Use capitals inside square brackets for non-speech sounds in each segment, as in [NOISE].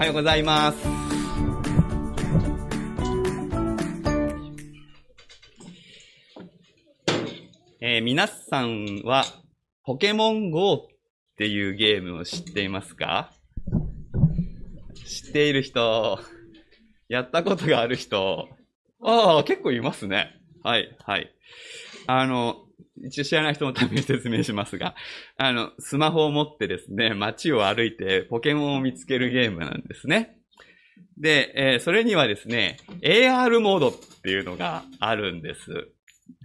はようございます。えー皆さんは、ポケモン GO っていうゲームを知っていますか？知っている人、やったことがある人、ああ、結構いますね。はい、はい。あの、一応知らない人のために説明しますが、[LAUGHS] あの、スマホを持ってですね、街を歩いてポケモンを見つけるゲームなんですね。で、えーそれにはですね、AR モードっていうのがあるんです。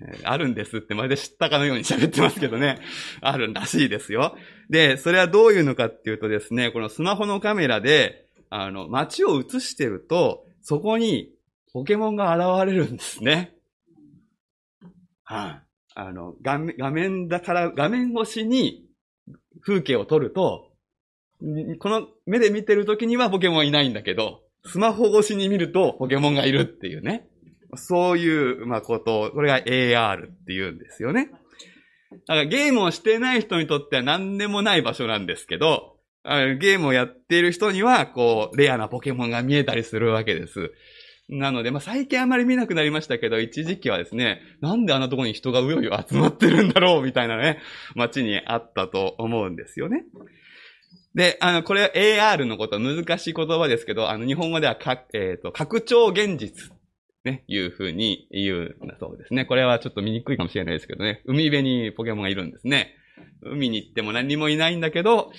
えあるんですってまるで知ったかのように喋ってますけどね。[LAUGHS] あるらしいですよ。で、それはどういうのかっていうとですね、このスマホのカメラで、あの、街を映してると、そこにポケモンが現れるんですね。はい、ああの、画面、画面だから、画面越しに風景を撮ると、この目で見てる時にはポケモンいないんだけど、スマホ越しに見るとポケモンがいるっていうね。そういう、まあ、ことを、これが AR っていうんですよね。だからゲームをしてない人にとっては何でもない場所なんですけど、ゲームをやっている人には、こう、レアなポケモンが見えたりするわけです。なので、まあ、最近あまり見なくなりましたけど、一時期はですね、なんであんなとこに人がうようよ集まってるんだろう、みたいなね、街にあったと思うんですよね。で、あの、これ AR のこと、難しい言葉ですけど、あの、日本語ではか、えっ、と、拡張現実、ね、いうふうに言うんだそうですね。これはちょっと見にくいかもしれないですけどね、海辺にポケモンがいるんですね。海に行っても何もいないんだけど、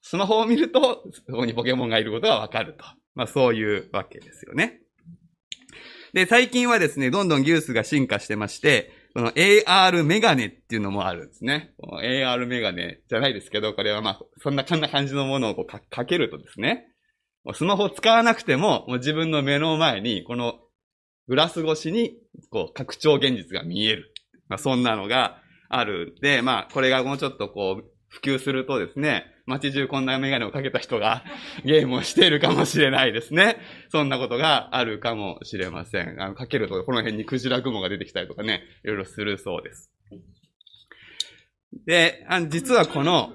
スマホを見ると、そこにポケモンがいることがわかると。まあ、そういうわけですよね。で、最近はですね、どんどん技術が進化してまして、この AR メガネっていうのもあるんですね。AR メガネじゃないですけど、これはまあ、そんなこんな感じのものをこうかかけるとですね、もうスマホ使わなくても、もう自分の目の前に、このグラス越しに、こう、拡張現実が見える。まあ、そんなのがあるんで、まあ、これがもうちょっとこう、普及するとですね、街中こんなメガネをかけた人が [LAUGHS] ゲームをしているかもしれないですね。そんなことがあるかもしれません。あの、かけるとこの辺にクジラ雲が出てきたりとかね、いろいろするそうです。で、あの実はこの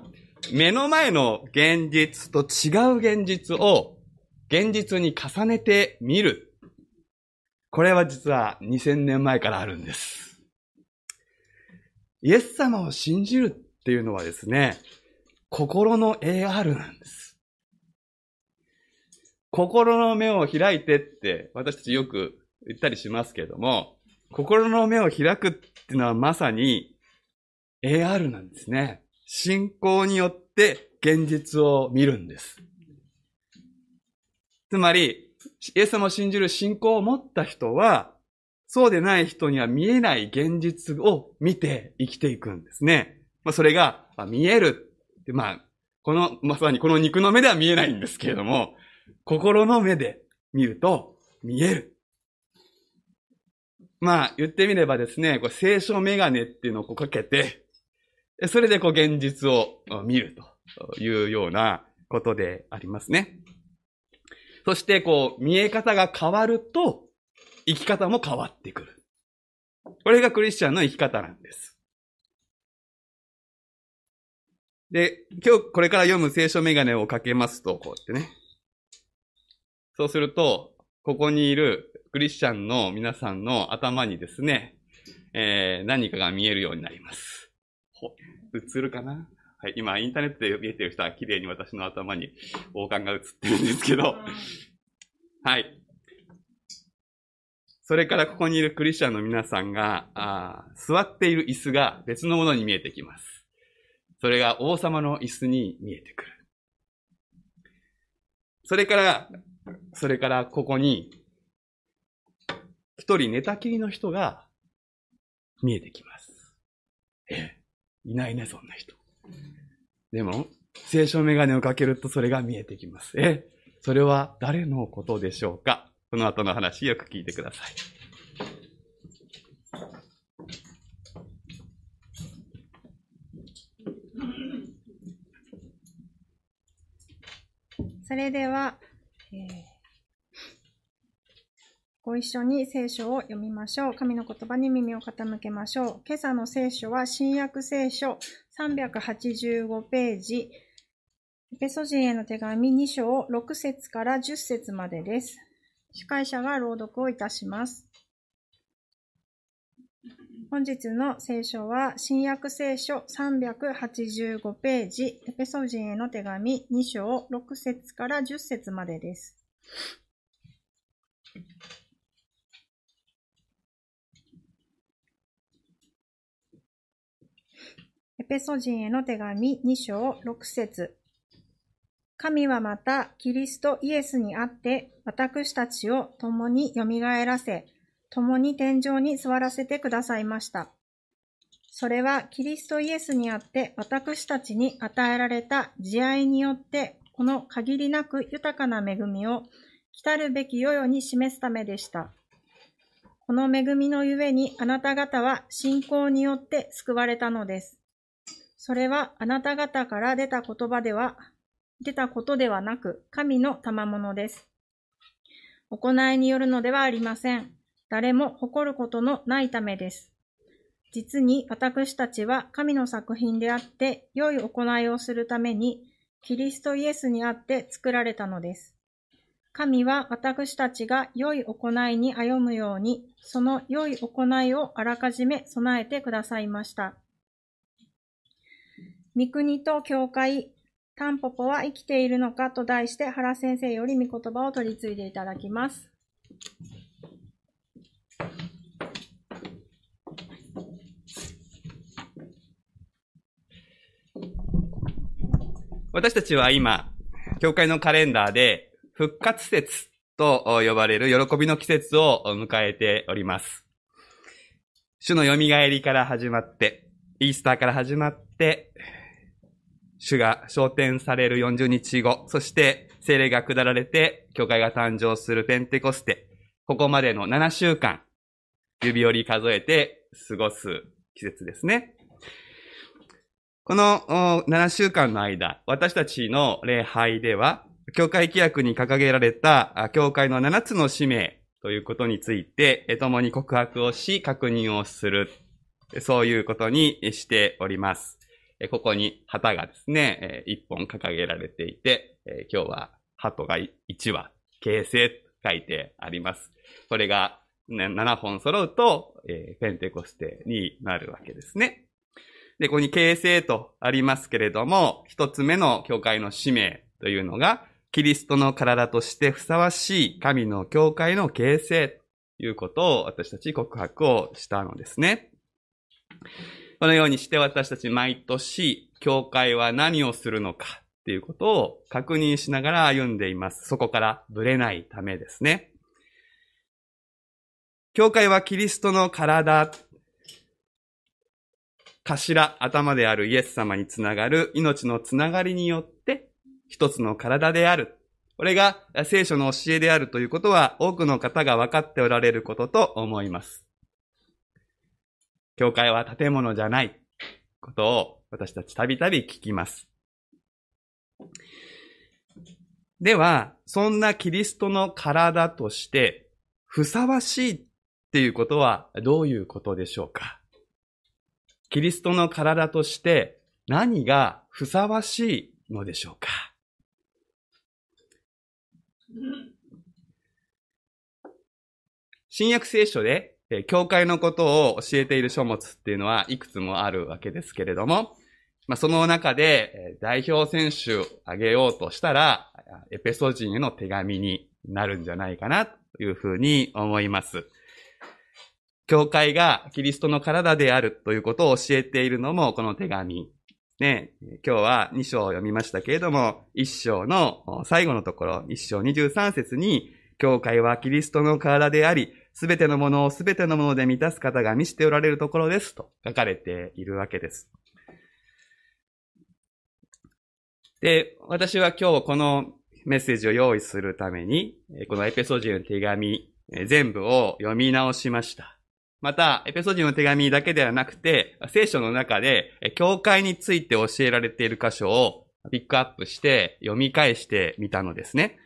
目の前の現実と違う現実を現実に重ねてみる。これは実は2000年前からあるんです。イエス様を信じるっていうのはですね、心の AR なんです。心の目を開いてって私たちよく言ったりしますけれども、心の目を開くっていうのはまさに AR なんですね。信仰によって現実を見るんです。つまり、イエス様を信じる信仰を持った人は、そうでない人には見えない現実を見て生きていくんですね。まあ、それが、まあ見えるって。まあ、この、まさにこの肉の目では見えないんですけれども、心の目で見ると見える。まあ、言ってみればですね、こう聖書メガネっていうのをこうかけて、それでこう現実を見るというようなことでありますね。そしてこう見え方が変わると生き方も変わってくる。これがクリスチャンの生き方なんです。で、今日これから読む聖書メガネをかけますと、こうやってね。そうすると、ここにいるクリスチャンの皆さんの頭にですね、えー、何かが見えるようになります。映るかな？はい、今インターネットで見えてる人は綺麗に私の頭に王冠が映ってるんですけど、はい。それからここにいるクリスチャンの皆さんが、あ座っている椅子が別のものに見えてきます。それが王様の椅子に見えてくる。それから、それからここに、一人寝たきりの人が見えてきます。ええ、いないね、そんな人。でも、聖書メガネをかけるとそれが見えてきます。え、それは誰のことでしょうか？この後の話よく聞いてください。れでは、えーご一緒に聖書を読みましょう。神の言葉に耳を傾けましょう。今朝の聖書は新約聖書385ページエペソ人への手紙2章6節から10節までです。司会者が朗読をいたします。本日の聖書は、新約聖書385ページ、エペソ人への手紙2章6節から10節までです。エペソ人への手紙2章6節神はまたキリストイエスにあって私たちを共に蘇らせ、共に天井に座らせてくださいました。それはキリストイエスにあって私たちに与えられた慈愛によってこの限りなく豊かな恵みを来るべき世々に示すためでした。この恵みのゆえにあなた方は信仰によって救われたのです。それはあなた方から出た言葉では、出たことではなく、神の賜物です。行いによるのではありません。誰も誇ることのないためです。実に私たちは神の作品であって、良い行いをするために、キリストイエスにあって作られたのです。神は私たちが良い行いに歩むように、その良い行いをあらかじめ備えてくださいました。御国と教会、タンポポは生きているのかと題して原先生より御言葉を取り継いでいただきます。私たちは今、教会のカレンダーで復活節と呼ばれる喜びの季節を迎えております。主の蘇りから始まって、イースターから始まって、主が昇天される40日後、そして聖霊が下られて、教会が誕生するペンテコステ、ここまでの7週間、指折り数えて過ごす季節ですね。この7週間の間、私たちの礼拝では、教会規約に掲げられた、教会の7つの使命ということについて、共に告白をし、確認をする。そういうことにしております。ここに旗がですね、1本掲げられていて、今日は鳩が1羽、形成と書いてあります。これが、7本揃うと、ペンテコステになるわけですね。で、ここに形成とありますけれども、一つ目の教会の使命というのが、キリストの体としてふさわしい神の教会の形成ということを私たち告白をしたのですね。このようにして私たち毎年、教会は何をするのかっていうことを確認しながら歩んでいます。そこからぶれないためですね。教会はキリストの体、頭、頭であるイエス様につながる命のつながりによって一つの体である。これが聖書の教えであるということは多くの方が分かっておられることと思います。教会は建物じゃないことを私たちたびたび聞きます。では、そんなキリストの体としてふさわしいっていうことはどういうことでしょうか？キリストの体として何がふさわしいのでしょうか？新約聖書で、え教会のことを教えている書物っていうのはいくつもあるわけですけれども、まあ、その中でえ代表選手を挙げようとしたら、エペソ人への手紙になるんじゃないかなというふうに思います。教会がキリストの体であるということを教えているのもこの手紙。ね、今日は2章を読みましたけれども、1章の最後のところ、1章23節に、教会はキリストの体であり、すべてのものをすべてのもので満たす方が見せておられるところですと書かれているわけです。で、私は今日このメッセージを用意するために、このエペソジの手紙全部を読み直しました。また、エペソジの手紙だけではなくて、聖書の中で、教会について教えられている箇所をピックアップして読み返してみたのですね。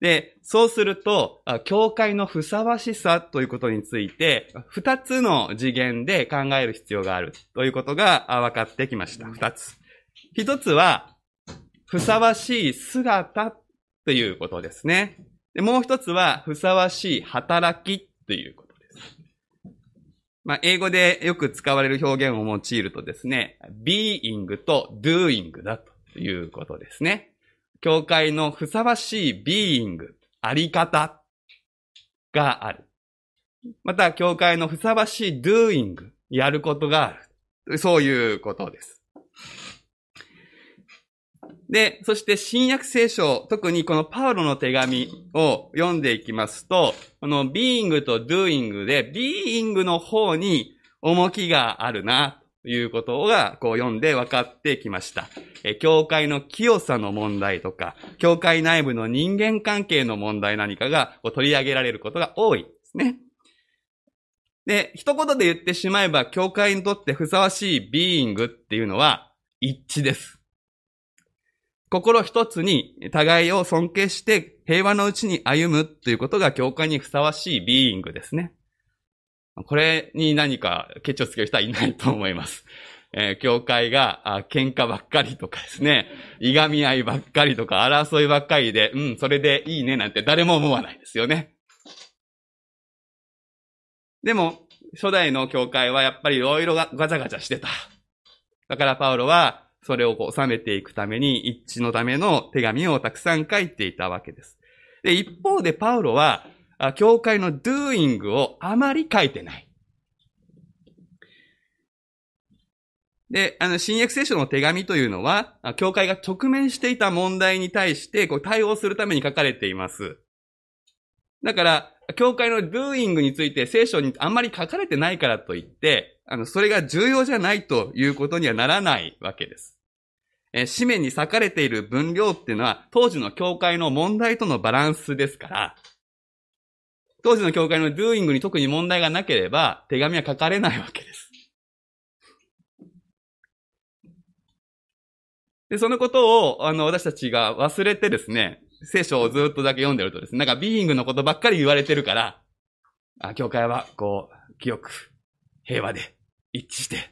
で、そうすると、教会のふさわしさということについて、二つの次元で考える必要があるということが分かってきました。二つ。一つは、ふさわしい姿ということですね。でもう一つは、ふさわしい働きということです。まあ、英語でよく使われる表現を用いるとですね、being と doing だということですね。教会のふさわしい being、あり方がある。また、教会のふさわしい doing、やることがある。そういうことです。で、そして新約聖書、特にこのパウロの手紙を読んでいきますと、この being と doing で、being の方に重きがあるな、ということが、こう読んで分かってきました。え、教会の清さの問題とか、教会内部の人間関係の問題何かがこう取り上げられることが多いですね。で、一言で言ってしまえば、教会にとってふさわしい being っていうのは一致です。心一つに互いを尊敬して平和のうちに歩むということが教会にふさわしいビーイングですね。これに何かケチをつける人はいないと思います。えー、教会があ喧嘩ばっかりとかですね、いがみ合いばっかりとか争いばっかりで、うん、それでいいねなんて誰も思わないですよね。でも、初代の教会はやっぱりいろいろガチャガチャしてた。だからパウロは、それをこう収めていくために一致のための手紙をたくさん書いていたわけです。で、一方でパウロは、教会の doing をあまり書いてない。で、あの、新約聖書の手紙というのは、教会が直面していた問題に対して、こう、対応するために書かれています。だから、教会の doing について聖書にあんまり書かれてないからといって、あの、それが重要じゃないということにはならないわけです。え紙面に裂かれている分量っていうのは、当時の教会の問題とのバランスですから、当時の教会の doing に特に問題がなければ、手紙は書かれないわけです。で、そのことを、あの、私たちが忘れてですね、聖書をずっとだけ読んでるとですね、なんかビーイングのことばっかり言われてるから、あ、教会は、こう、清く、平和で、一致して、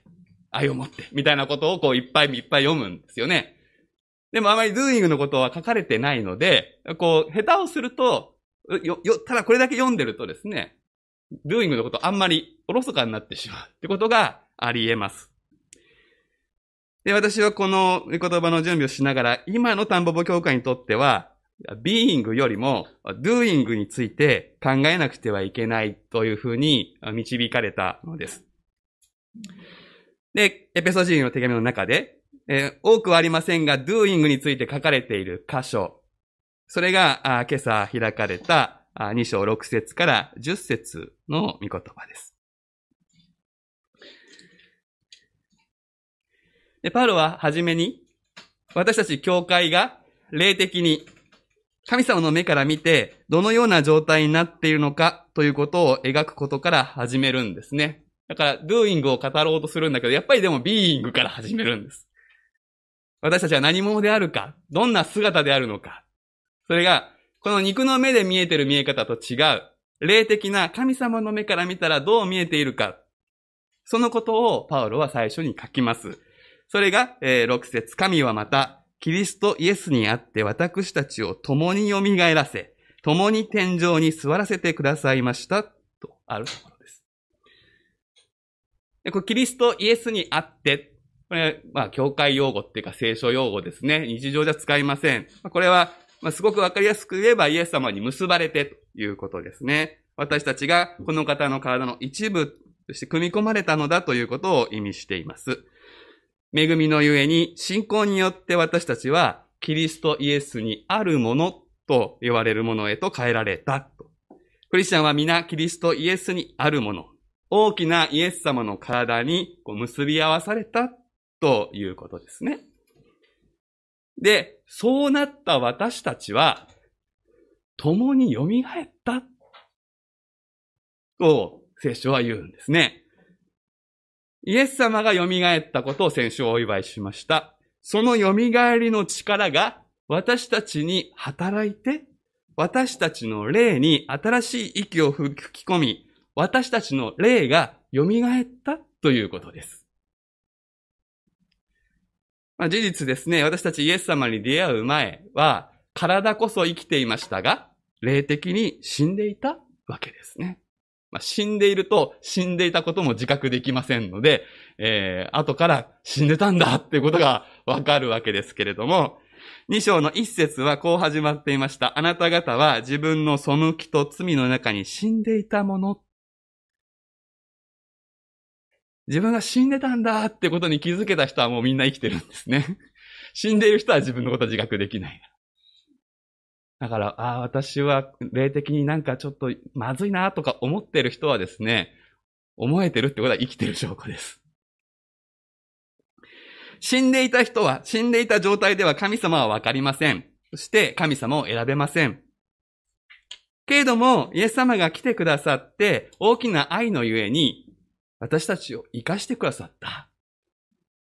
愛を持って、みたいなことをこういっぱいいっぱい読むんですよね。でもあまり doing のことは書かれてないので、こう、下手をすると、よ、よ、ただこれだけ読んでるとですね、doing のことあんまりおろそかになってしまうってことが [LAUGHS] あり得ます。で、私はこの言葉の準備をしながら、今の田んぼぼ教会にとっては、being よりも doing について考えなくてはいけないというふうに導かれたのです。で、エペソ人の手紙の中で、えー、多くはありませんが、doing について書かれている箇所、それが、あ今朝開かれたあ2章6節から10節の御言葉です。で、パウロははじめに、私たち教会が霊的に神様の目から見て、どのような状態になっているのかということを描くことから始めるんですね。だから、doing を語ろうとするんだけど、やっぱりでも being から始めるんです。私たちは何者であるか、どんな姿であるのか。それが、この肉の目で見えてる見え方と違う、霊的な神様の目から見たらどう見えているか。そのことをパウロは最初に書きます。それが、えー、6節神はまた、キリストイエスにあって私たちを共に蘇らせ、共に天井に座らせてくださいました。とある。で、これキリストイエスにあって、これ、まあ、教会用語っていうか聖書用語ですね。日常じゃ使いません。これは、まあ、すごくわかりやすく言えばイエス様に結ばれてということですね。私たちがこの方の体の一部として組み込まれたのだということを意味しています。恵みのゆえに信仰によって私たちはキリストイエスにあるものと言われるものへと変えられた。クリスチャンは皆キリストイエスにあるもの。大きなイエス様の体にこう結び合わされたということですね。で、そうなった私たちは、共に蘇ったと聖書は言うんですね。イエス様が蘇ったことを先週お祝いしました。その蘇りの力が私たちに働いて、私たちの霊に新しい息を吹き込み、私たちの霊が蘇ったということです。まあ、事実ですね、私たちイエス様に出会う前は、体こそ生きていましたが、霊的に死んでいたわけですね。まあ、死んでいると死んでいたことも自覚できませんので、えー、後から死んでたんだっていうことがわかるわけですけれども、2章の一節はこう始まっていました。あなた方は自分の背きと罪の中に死んでいたもの。自分が死んでたんだってことに気づけた人はもうみんな生きてるんですね。[LAUGHS] 死んでいる人は自分のこと自覚できない。だから、ああ、私は霊的になんかちょっとまずいなとか思ってる人はですね、思えてるってことは生きてる証拠です。死んでいた人は、死んでいた状態では神様はわかりません。そして神様を選べません。けれども、イエス様が来てくださって、大きな愛のゆえに、私たちを生かしてくださった。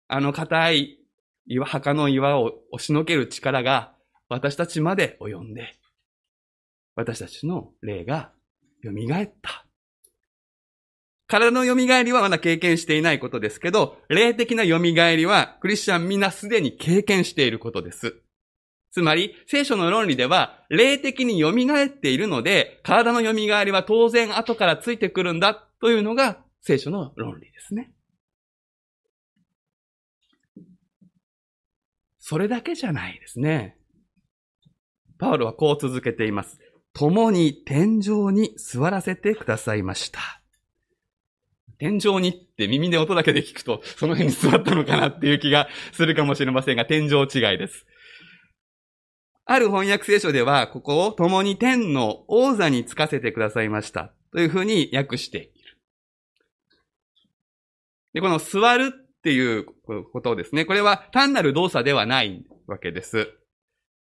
あの硬い岩、墓の岩を押しのける力が私たちまで及んで、私たちの霊が蘇った。体の蘇りはまだ経験していないことですけど、霊的な蘇りはクリスチャンみんなすでに経験していることです。つまり、聖書の論理では、霊的に蘇っているので、体の蘇りは当然後からついてくるんだというのが聖書の論理ですね。それだけじゃないですね。パウロはこう続けています。共に天井に座らせてくださいました。天井にって耳で音だけで聞くと、その辺に座ったのかなっていう気がするかもしれませんが、天井違いです。ある翻訳聖書では、ここを共に天の王座につかせてくださいました。というふうに訳して。で、この座るっていうことですね。これは単なる動作ではないわけです。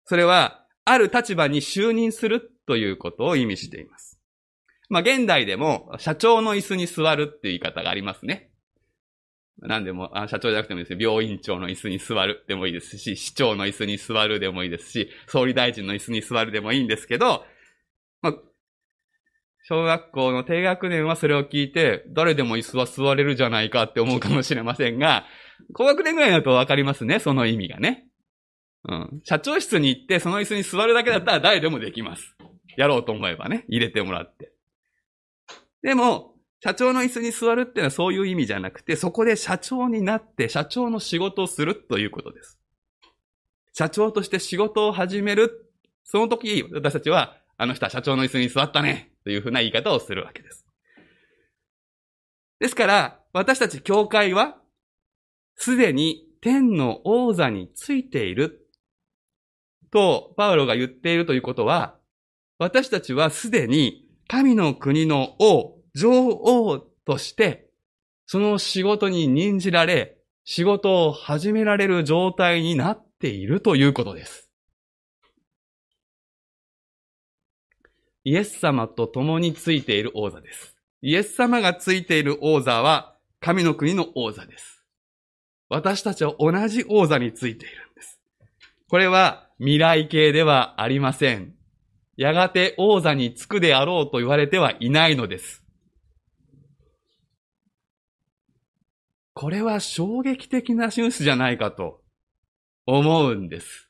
それは、ある立場に就任するということを意味しています。まあ、現代でも、社長の椅子に座るっていう言い方がありますね。何でも、あ社長じゃなくてもいいですね、病院長の椅子に座るでもいいですし、市長の椅子に座るでもいいですし、総理大臣の椅子に座るでもいいんですけど、小学校の低学年はそれを聞いて、誰でも椅子は座れるじゃないかって思うかもしれませんが、高学年ぐらいだとわかりますね、その意味がね。うん。社長室に行って、その椅子に座るだけだったら誰でもできます。やろうと思えばね、入れてもらって。でも、社長の椅子に座るっていうのはそういう意味じゃなくて、そこで社長になって社長の仕事をするということです。社長として仕事を始める。その時、私たちは、あの人は社長の椅子に座ったね。というふうな言い方をするわけです。ですから、私たち教会は、すでに天の王座についている。と、パウロが言っているということは、私たちはすでに神の国の王、女王として、その仕事に任じられ、仕事を始められる状態になっているということです。イエス様と共についている王座です。イエス様がついている王座は神の国の王座です。私たちは同じ王座についているんです。これは未来形ではありません。やがて王座につくであろうと言われてはいないのです。これは衝撃的なニュースじゃないかと思うんです。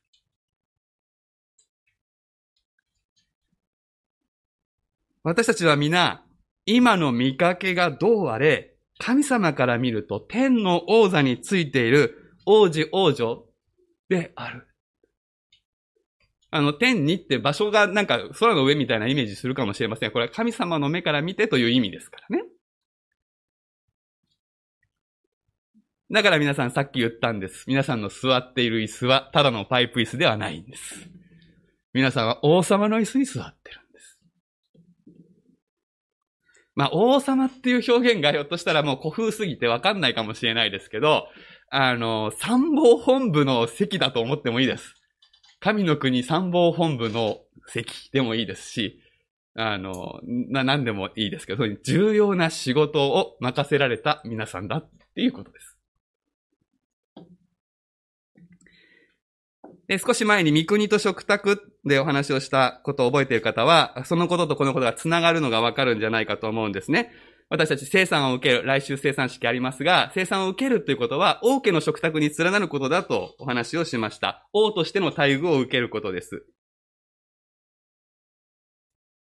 私たちは皆、今の見かけがどうあれ、神様から見ると天の王座についている王子王女である。あの、天にって場所がなんか空の上みたいなイメージするかもしれません。これは神様の目から見てという意味ですからね。だから皆さんさっき言ったんです。皆さんの座っている椅子はただのパイプ椅子ではないんです。皆さんは王様の椅子に座ってるんです。まあ、王様っていう表現がひょっとしたらもう古風すぎてわかんないかもしれないですけど、あの、参謀本部の席だと思ってもいいです。神の国参謀本部の席でもいいですし、あの、な、何でもいいですけど、重要な仕事を任せられた皆さんだっていうことです。で少し前に三国と食卓でお話をしたことを覚えている方は、そのこととこのことが繋がるのがわかるんじゃないかと思うんですね。私たち生産を受ける、来週生産式ありますが、生産を受けるということは、王家の食卓に連なることだとお話をしました。王としての待遇を受けることです。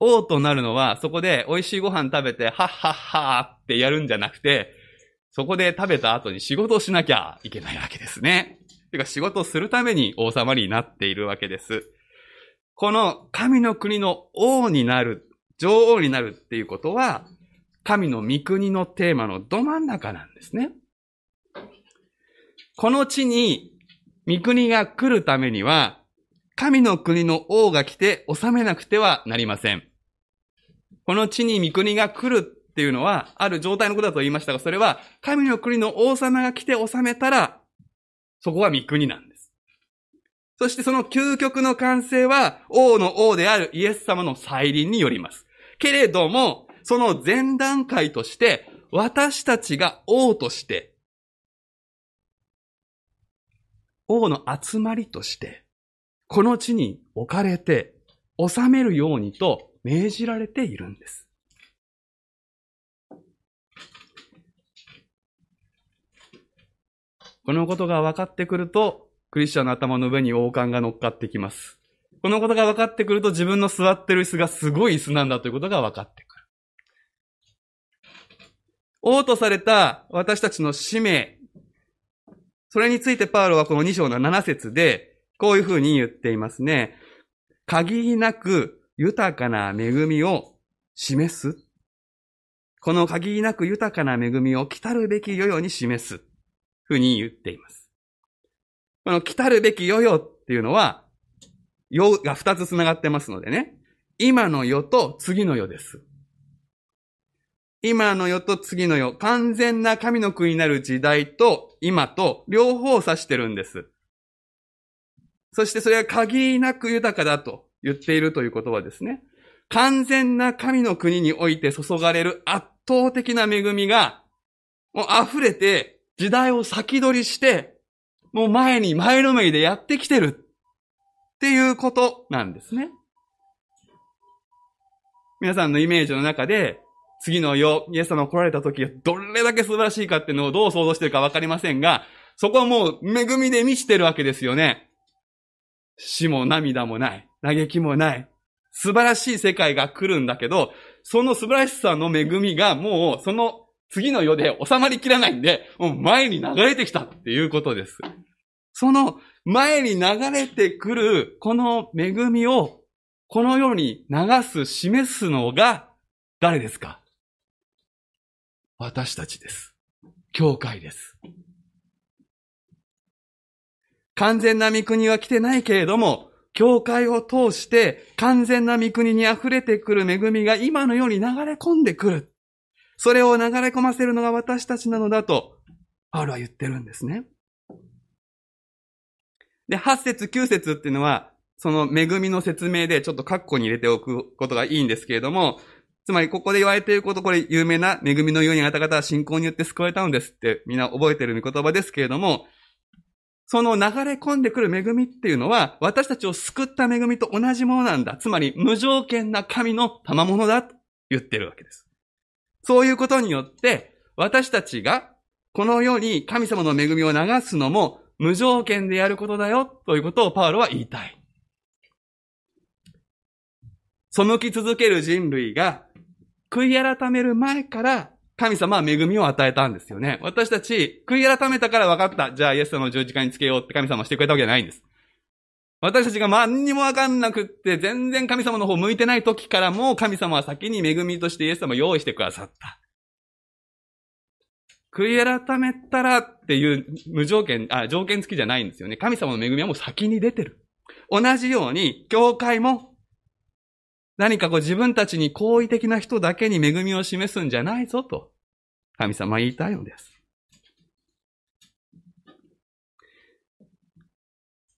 王となるのは、そこで美味しいご飯食べて、はっはっはーってやるんじゃなくて、そこで食べた後に仕事をしなきゃいけないわけですね。てか仕事をするために王様になっているわけです。この神の国の王になる、女王になるっていうことは、神の御国のテーマのど真ん中なんですね。この地に御国が来るためには、神の国の王が来て治めなくてはなりません。この地に御国が来るっていうのは、ある状態のことだと言いましたが、それは神の国の王様が来て治めたら、そこは御国なんです。そしてその究極の完成は、王の王であるイエス様の再臨によります。けれども、その前段階として、私たちが王として、王の集まりとして、この地に置かれて、治めるようにと命じられているんです。このことが分かってくると、クリスチャンの頭の上に王冠が乗っかってきます。このことが分かってくると自分の座ってる椅子がすごい椅子なんだということが分かってくる。王とされた私たちの使命。それについてパウロはこの2章の7節で、こういうふうに言っていますね。限りなく豊かな恵みを示す。この限りなく豊かな恵みを来たるべき世々に示す。ふうに言っています。この来たるべき世々っていうのは、世が二つ繋がってますのでね。今の世と次の世です。今の世と次の世、完全な神の国になる時代と今と両方を指してるんです。そしてそれは限りなく豊かだと言っているということはですね、完全な神の国において注がれる圧倒的な恵みが、もう溢れて時代を先取りして、もう前に前のめりでやってきてるっていうことなんですね。皆さんのイメージの中で、次の世、イエス様来られた時がどれだけ素晴らしいかっていうのをどう想像してるかわかりませんが、そこはもう恵みで満ちてるわけですよね。死も涙もない。嘆きもない。素晴らしい世界が来るんだけど、その素晴らしさの恵みがもうその次の世で収まりきらないんで、もう前に流れてきたっていうことです。その前に流れてくるこの恵みをこの世に流す、示すのが誰ですか？私たちです。教会です。完全な御国は来てないけれども、教会を通して完全な御国に溢れてくる恵みが今のように流れ込んでくる。それを流れ込ませるのが私たちなのだと、パウロは言ってるんですね。で、8節9節っていうのは、その恵みの説明でちょっと括弧に入れておくことがいいんですけれども、つまりここで言われていること、これ有名な恵みのようにあなた方は信仰によって救われたのですってみんな覚えてる御言葉ですけれども、その流れ込んでくる恵みっていうのは、私たちを救った恵みと同じものなんだ。つまり無条件な神の賜物だと言ってるわけです。そういうことによって、私たちがこの世に神様の恵みを流すのも無条件でやることだよということをパウロは言いたい。背き続ける人類が悔い改める前から神様は恵みを与えたんですよね。私たち悔い改めたから分かった。じゃあイエス様の十字架につけようって神様はしてくれたわけじゃないんです。私たちが何にもわかんなくって、全然神様の方向いてない時からも、神様は先に恵みとしてイエス様を用意してくださった。悔い改めたらっていう無条件、あ、条件付きじゃないんですよね。神様の恵みはもう先に出てる。同じように、教会も、何かこう自分たちに好意的な人だけに恵みを示すんじゃないぞと、神様は言いたいのです。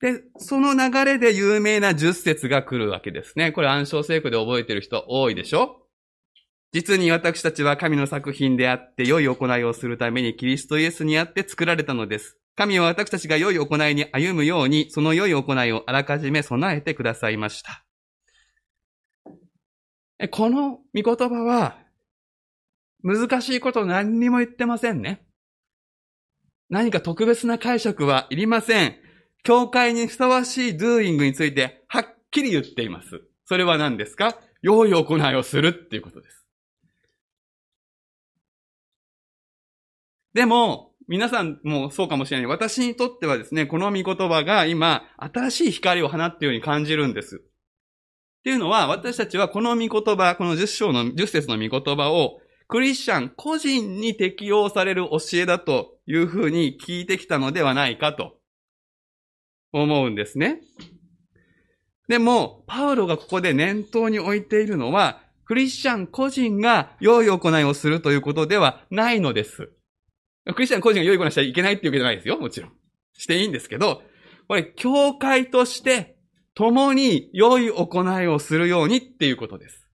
で、その流れで有名な十節が来るわけですね。これ暗唱聖句で覚えてる人多いでしょ？実に私たちは神の作品であって良い行いをするためにキリストイエスにあって作られたのです。神は私たちが良い行いに歩むように、その良い行いをあらかじめ備えてくださいました。この御言葉は、難しいこと何にも言ってませんね。何か特別な解釈はいりません。教会にふさわしい doing についてはっきり言っています。それは何ですか？良い行いをするっていうことです。でも、皆さんもそうかもしれない。私にとってはですね、この御言葉が今、新しい光を放っているように感じるんです。っていうのは、私たちはこの御言葉、この10章の、10節の御言葉を、クリスチャン個人に適用される教えだというふうに聞いてきたのではないかと思うんですね。でも、パウロがここで念頭に置いているのは、クリスチャン個人が良い行いをするということではないのです。クリスチャン個人が良い行いしちゃいけないっていうわけじゃないですよ。もちろん。していいんですけど、これ、教会として共に良い行いをするようにっていうことです。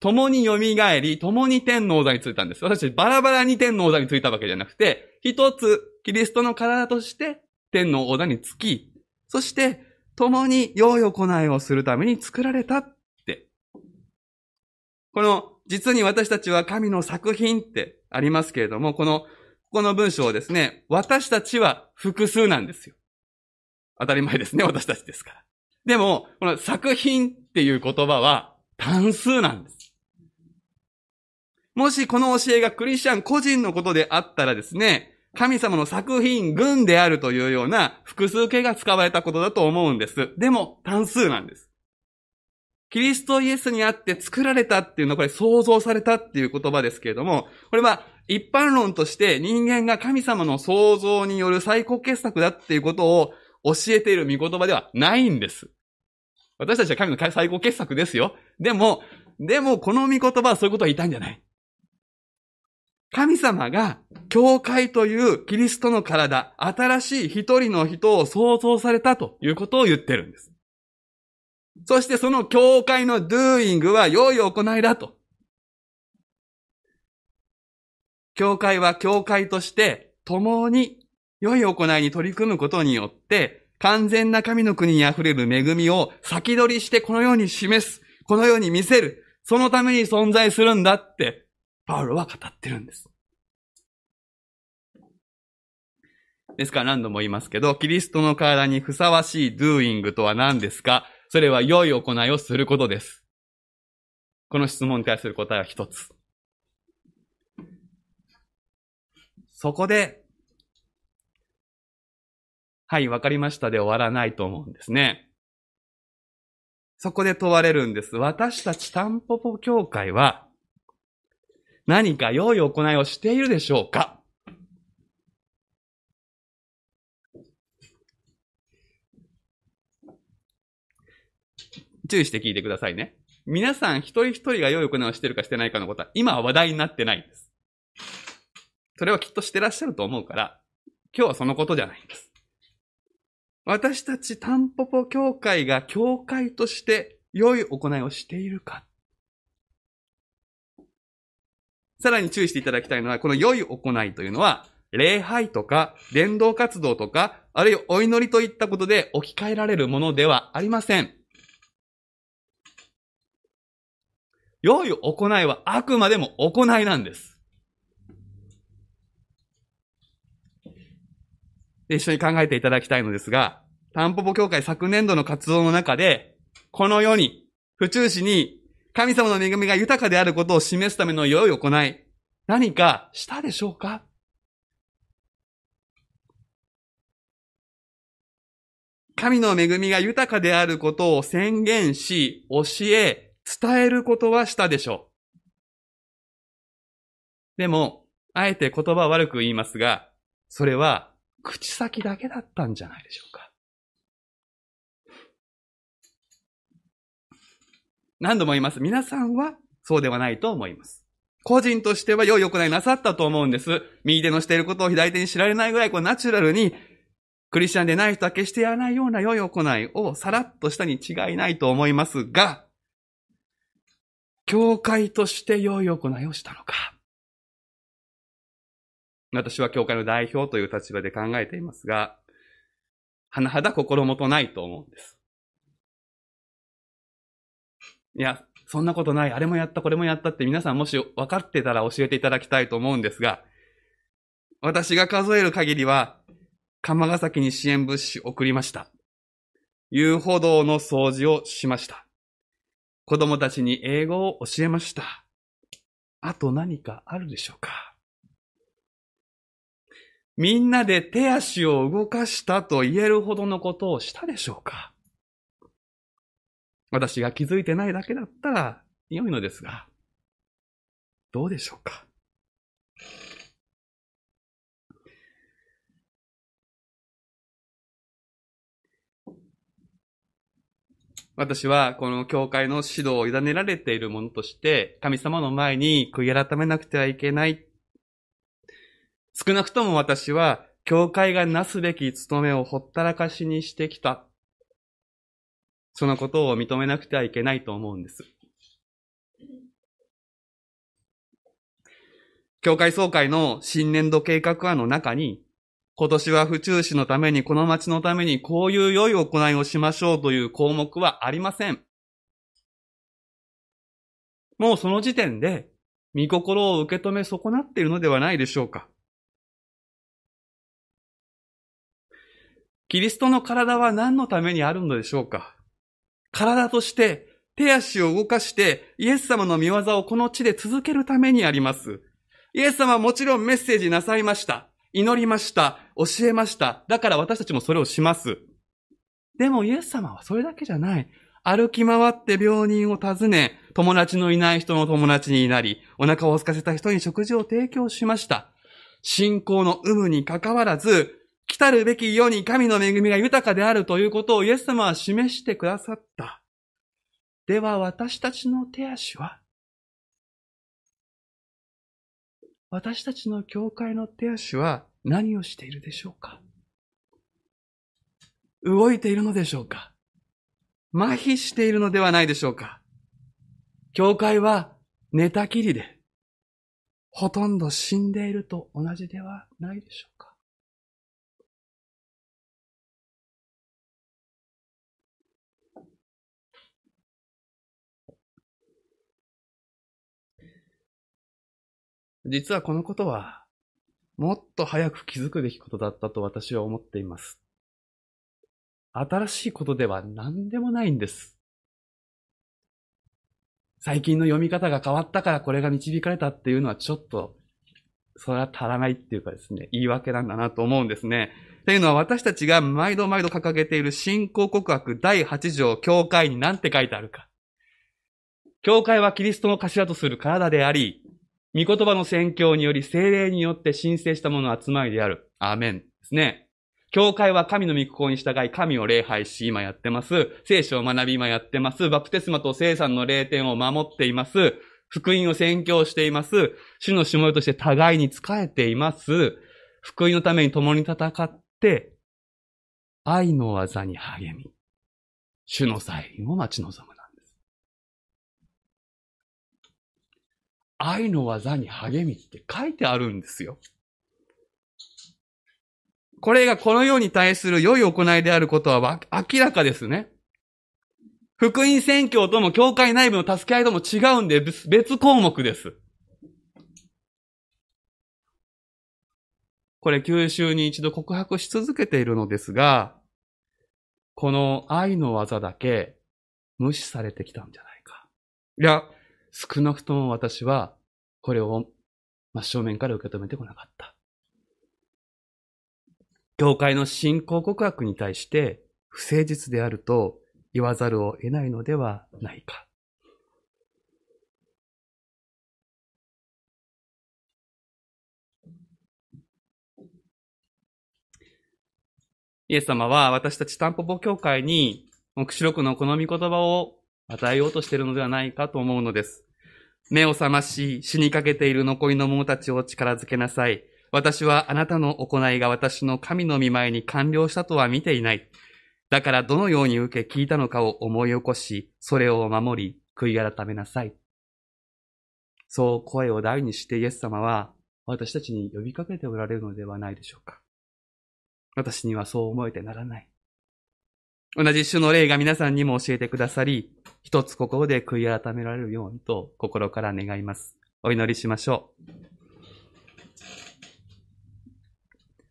共に蘇り、共に天の王座についたんです。私バラバラに天の王座についたわけじゃなくて、一つ、キリストの体として天の王座につき、そして共に良い行いをするために作られたって。この、実に私たちは神の作品ってありますけれども、この、ここの文章をですね、私たちは複数なんですよ。当たり前ですね、私たちですから。でも、この作品っていう言葉は単数なんです。もしこの教えがクリスチャン個人のことであったらですね、神様の作品群であるというような複数形が使われたことだと思うんです。でも単数なんです。キリストイエスにあって作られたっていうのはこれ創造されたっていう言葉ですけれども、これは一般論として人間が神様の創造による最高傑作だっていうことを教えている見言葉ではないんです。私たちは神の最高傑作ですよ。でも、でもこの見言葉はそういうことは言いたいんじゃない。神様が、教会というキリストの体、新しい一人の人を創造されたということを言ってるんです。そしてその教会の doing は良い行いだと。教会は教会として共に良い行いに取り組むことによって、完全な神の国に溢れる恵みを先取りしてこのように示す。このように見せる。そのために存在するんだってパウロは語ってるんです。ですから何度も言いますけど、キリストの体にふさわしい doing とは何ですか？それは良い行いをすることです。この質問に対する答えは一つ。そこで、はい、わかりましたで終わらないと思うんですね。そこで問われるんです。私たちタンポポ協会は、何か良い行いをしているでしょうか？注意して聞いてくださいね。皆さん一人一人が良い行いをしてるかしてないかのことは今は話題になってないんです。それはきっとしてらっしゃると思うから、今日はそのことじゃないんです。私たちタンポポ協会が協会として良い行いをしているか。さらに注意していただきたいのは、この良い行いというのは、礼拝とか、伝道活動とか、あるいはお祈りといったことで置き換えられるものではありません。良い行いはあくまでも行いなんです。で一緒に考えていただきたいのですが、タンポポ協会昨年度の活動の中で、この世に、府中市に神様の恵みが豊かであることを示すための良い行い、何かしたでしょうか？神の恵みが豊かであることを宣言し、教え、伝えることはしたでしょう。でも、あえて言葉悪く言いますが、それは口先だけだったんじゃないでしょうか。何度も言います。皆さんはそうではないと思います。個人としては良い行いなさったと思うんです。右手のしていることを左手に知られないぐらいこうナチュラルに、クリスチャンでない人は決してやらないような良い行いをさらっとしたに違いないと思いますが、教会として良い行いをしたのか。私は教会の代表という立場で考えていますが、甚だ心もとないと思うんです。いや、そんなことない、あれもやった、これもやったって皆さんもし分かってたら教えていただきたいと思うんですが、私が数える限りは、釜ヶ崎に支援物資送りました。遊歩道の掃除をしました。子供たちに英語を教えました。あと何かあるでしょうかみんなで手足を動かしたと言えるほどのことをしたでしょうか私が気づいてないだけだったら良いのですが、どうでしょうか？私はこの教会の指導を委ねられているものとして、神様の前に悔い改めなくてはいけない。少なくとも私は、教会がなすべき務めをほったらかしにしてきた。そのことを認めなくてはいけないと思うんです。教会総会の新年度計画案の中に、今年は府中市のために、この町のために、こういう良い行いをしましょうという項目はありません。もうその時点で、見心を受け止め損なっているのではないでしょうか。キリストの体は何のためにあるのでしょうか体として手足を動かしてイエス様の見業をこの地で続けるためにあります。イエス様はもちろんメッセージなさいました。祈りました。教えました。だから私たちもそれをします。でもイエス様はそれだけじゃない。歩き回って病人を訪ね、友達のいない人の友達になり、お腹を空かせた人に食事を提供しました。信仰の有無に関わらず、来たるべき世に神の恵みが豊かであるということをイエス様は示してくださった。では私たちの手足は？私たちの教会の手足は何をしているでしょうか？動いているのでしょうか？麻痺しているのではないでしょうか？教会は寝たきりで、ほとんど死んでいると同じではないでしょう実はこのことは、もっと早く気づくべきことだったと私は思っています。新しいことでは何でもないんです。最近の読み方が変わったからこれが導かれたっていうのはちょっと、それは足らないっていうかですね、言い訳なんだなと思うんですね。というのは私たちが毎度毎度掲げている信仰告白第8条教会に何て書いてあるか。教会はキリストの頭とする体であり、御言葉の宣教により精霊によって申請したものの集まりである。アーメンですね。教会は神の御心に従い神を礼拝し、今やってます。聖書を学び、今やってます。バプテスマと聖産の霊典を守っています。福音を宣教しています。主のしもべとして互いに仕えています。福音のために共に戦って、愛の技に励み、主の再臨を待ち望む愛の技に励みって書いてあるんですよ。これがこの世に対する良い行いであることは明らかですね。福音宣教とも教会内部の助け合いとも違うんで別項目です。これ九州に一度告白し続けているのですが、この愛の技だけ無視されてきたんじゃないか。いや、少なくとも私はこれを真正面から受け止めてこなかった。教会の信仰告白に対して不誠実であると言わざるを得ないのではないか。イエス様は私たちタンポポ教会に目視録のこの御言葉を与えようとしているのではないかと思うのです。目を覚まし、死にかけている残りの者たちを力づけなさい。私はあなたの行いが私の神の見前に完了したとは見ていない。だからどのように受け聞いたのかを思い起こし、それを守り、悔い改めなさい。そう声を大にしてイエス様は私たちに呼びかけておられるのではないでしょうか。私にはそう思えてならない。同じ主の霊が皆さんにも教えてくださり、一つ心で悔い改められるようにと心から願います。お祈りしましょう。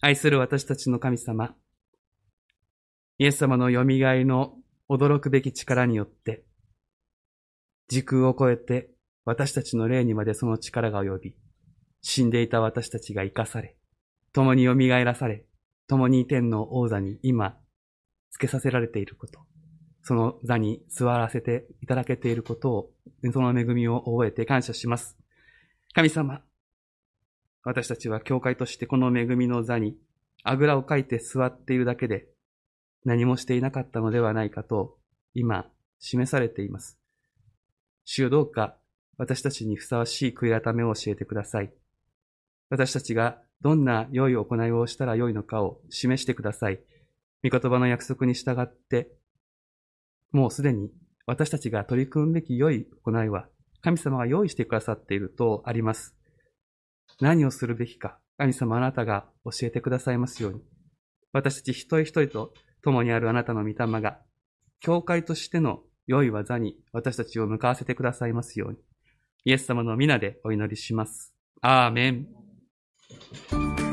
愛する私たちの神様、イエス様の蘇りの驚くべき力によって、時空を超えて私たちの霊にまでその力が及び、死んでいた私たちが生かされ、共に蘇らされ、共に天の王座に今、つけさせられていること、その座に座らせていただけていることを、その恵みを覚えて感謝します。神様、私たちは教会としてこの恵みの座にあぐらをかいて座っているだけで何もしていなかったのではないかと今示されています。主よどうか私たちにふさわしい悔い改めを教えてください。私たちがどんな良い行いをしたら良いのかを示してください。御言葉の約束に従って、もうすでに私たちが取り組むべき良い行いは神様が用意してくださっているとあります。何をするべきか、神様あなたが教えてくださいますように。私たち一人一人と共にあるあなたの御霊が、教会としての良い技に私たちを向かわせてくださいますように。イエス様の皆でお祈りします。アーメン。